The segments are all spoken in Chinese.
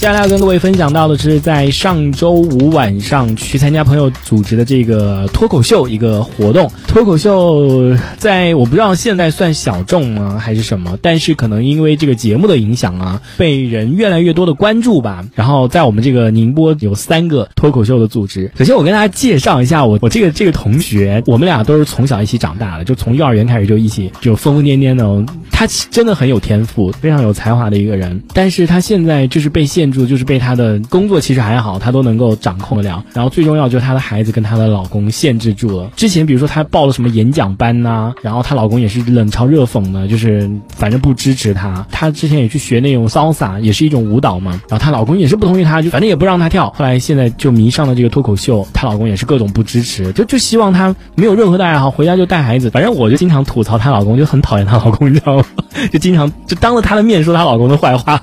接下来要跟各位分享到的是，在上周五晚上去参加朋友组织的这个脱口秀一个活动。脱口秀在我不知道现在算小众吗还是什么，但是可能因为这个节目的影响啊，被人越来越多的关注吧。然后在我们这个宁波有三个脱口秀的组织。首先我跟大家介绍一下我我这个这个同学，我们俩都是从小一起长大的，就从幼儿园开始就一起就疯疯癫癫的哦。他真的很有天赋，非常有才华的一个人，但是他现在就是被限住，就是被他的工作其实还好，他都能够掌控得了。然后最重要就是她的孩子跟她的老公限制住了。之前比如说她报了什么演讲班呐、然后她老公也是冷嘲热讽的，就是反正不支持她。她之前也去学那种 salsa，也是一种舞蹈嘛，然后她老公也是不同意她，就反正也不让她跳。后来现在就迷上了这个脱口秀，她老公也是各种不支持，就就希望她没有任何的爱好，回家就带孩子。反正我就经常吐槽她老公，就很讨厌她老公，你知道吗？就经常就当着她的面说她老公的坏话，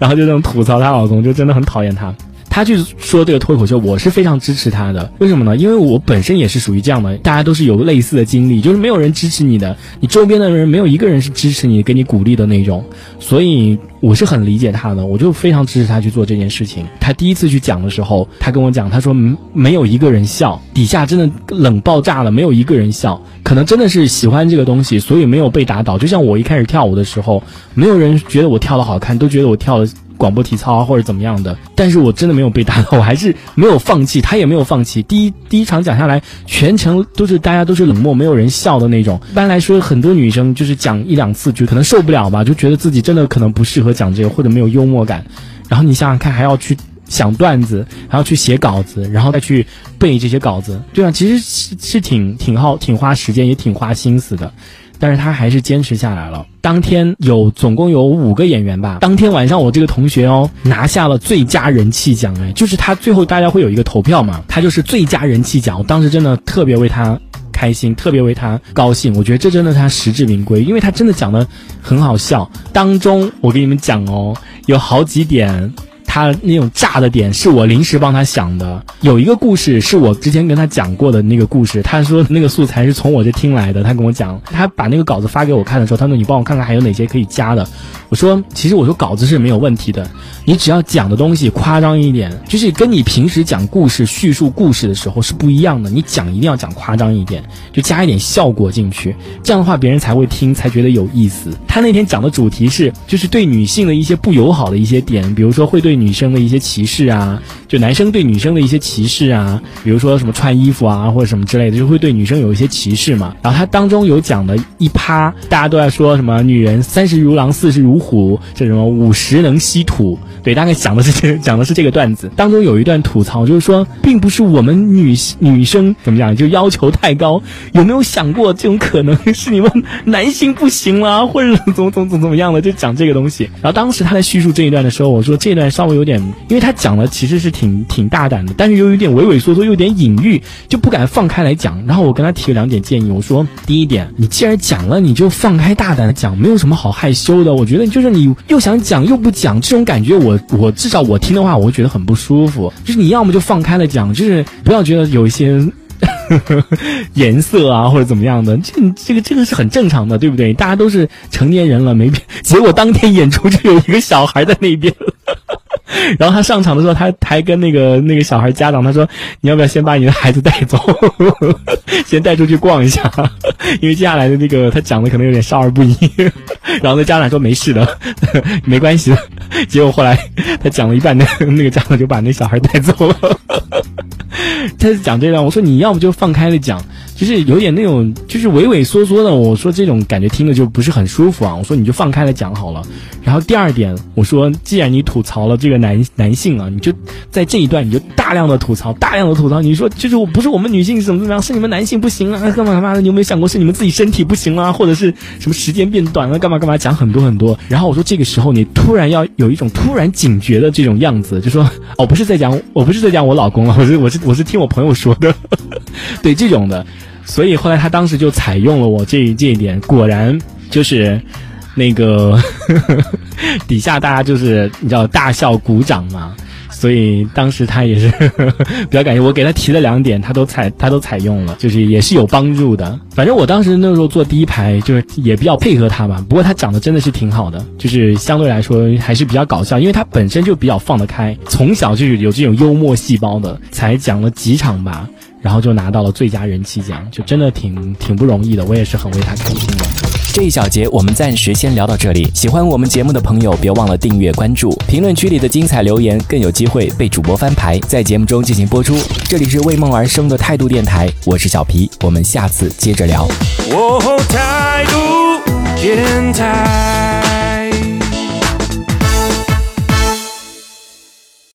然后就那种吐槽她老公，就真的很讨厌她。他去说这个脱口秀，我是非常支持他的。为什么呢？因为我本身也是属于这样的，大家都是有类似的经历，就是没有人支持你的，你周边的人没有一个人是支持你、给你鼓励的那种，所以我是很理解他的，我就非常支持他去做这件事情。他第一次去讲的时候，他跟我讲，他说没有一个人笑，底下真的冷爆炸了，没有一个人笑，可能真的是喜欢这个东西，所以没有被打倒。就像我一开始跳舞的时候，没有人觉得我跳的好看，都觉得我跳的。广播体操啊，或者怎么样的，但是我真的没有被打倒，我还是没有放弃，他也没有放弃。第一第一场讲下来，全程都是大家都是冷漠，没有人笑的那种。一般来说，很多女生就是讲一两次就可能受不了吧，就觉得自己真的可能不适合讲这个，或者没有幽默感。然后你想想看，还要去想段子，还要去写稿子，然后再去背这些稿子，对啊，其实是是挺挺耗挺花时间，也挺花心思的。但是他还是坚持下来了。当天有总共有五个演员吧。当天晚上我这个同学哦拿下了最佳人气奖，哎，就是他最后大家会有一个投票嘛，他就是最佳人气奖。我当时真的特别为他开心，特别为他高兴。我觉得这真的他实至名归，因为他真的讲的很好笑。当中我给你们讲哦，有好几点。他那种炸的点是我临时帮他想的，有一个故事是我之前跟他讲过的那个故事，他说那个素材是从我这听来的，他跟我讲，他把那个稿子发给我看的时候，他说你帮我看看还有哪些可以加的，我说其实我说稿子是没有问题的，你只要讲的东西夸张一点，就是跟你平时讲故事叙述故事的时候是不一样的，你讲一定要讲夸张一点，就加一点效果进去，这样的话别人才会听，才觉得有意思。他那天讲的主题是就是对女性的一些不友好的一些点，比如说会对女女生的一些歧视啊，就男生对女生的一些歧视啊，比如说什么穿衣服啊或者什么之类的，就会对女生有一些歧视嘛。然后他当中有讲的一趴，大家都在说什么女人三十如狼，四十如虎，这什么五十能吸土，对，大概讲的是这 讲的是这个段子。当中有一段吐槽，就是说并不是我们女女生怎么讲就要求太高，有没有想过这种可能是你们男性不行啦，或者怎么怎么怎么怎么样的，就讲这个东西。然后当时他在叙述这一段的时候，我说这段稍微有点。因为他讲的其实是挺挺大胆的，但是又有点畏畏缩缩，又有点隐喻，就不敢放开来讲。然后我跟他提了两点建议，我说第一点，你既然讲了，你就放开大胆的讲，没有什么好害羞的。我觉得就是你又想讲又不讲，这种感觉我我至少我听的话，我会觉得很不舒服。就是你要么就放开了讲，就是不要觉得有一些。颜色啊，或者怎么样的，这这个这个是很正常的，对不对？大家都是成年人了，没变。结果当天演出就有一个小孩在那边。然后他上场的时候，他还跟那个那个小孩家长他说：“你要不要先把你的孩子带走，先带出去逛一下？因为接下来的那个他讲的可能有点少儿不宜。”然后那家长说：“没事的，没关系的。”结果后来他讲了一半，那那个家长就把那小孩带走了。他讲这段，我说你要不就放开了讲，就是有点那种就是畏畏缩缩的。我说这种感觉听着就不是很舒服啊。我说你就放开了讲好了。然后第二点，我说既然你吐槽了这个男男性啊，你就在这一段你就大量的吐槽，大量的吐槽。你说就是我不是我们女性怎么怎么样，是你们男性不行啊，干嘛干嘛的？你有没有想过是你们自己身体不行啊，或者是什么时间变短了，干嘛干嘛讲很多很多。然后我说这个时候你突然要有一种突然警觉的这种样子，就说哦不是在讲我不是在讲我老公了，我是我是我是听我朋友说的，对这种的。所以后来他当时就采用了我这这一点，果然就是。那个底下大家就是你知道大笑鼓掌嘛，所以当时他也是 比较感谢我给他提了两点，他都采他都采用了，就是也是有帮助的。反正我当时那时候坐第一排，就是也比较配合他嘛。不过他长得真的是挺好的，就是相对来说还是比较搞笑，因为他本身就比较放得开，从小就有这种幽默细胞的，才讲了几场吧，然后就拿到了最佳人气奖，就真的挺挺不容易的，我也是很为他开心的。这一小节我们暂时先聊到这里。喜欢我们节目的朋友，别忘了订阅关注，评论区里的精彩留言更有机会被主播翻牌，在节目中进行播出。这里是为梦而生的态度电台，我是小皮，我们下次接着聊。哦，态度电台。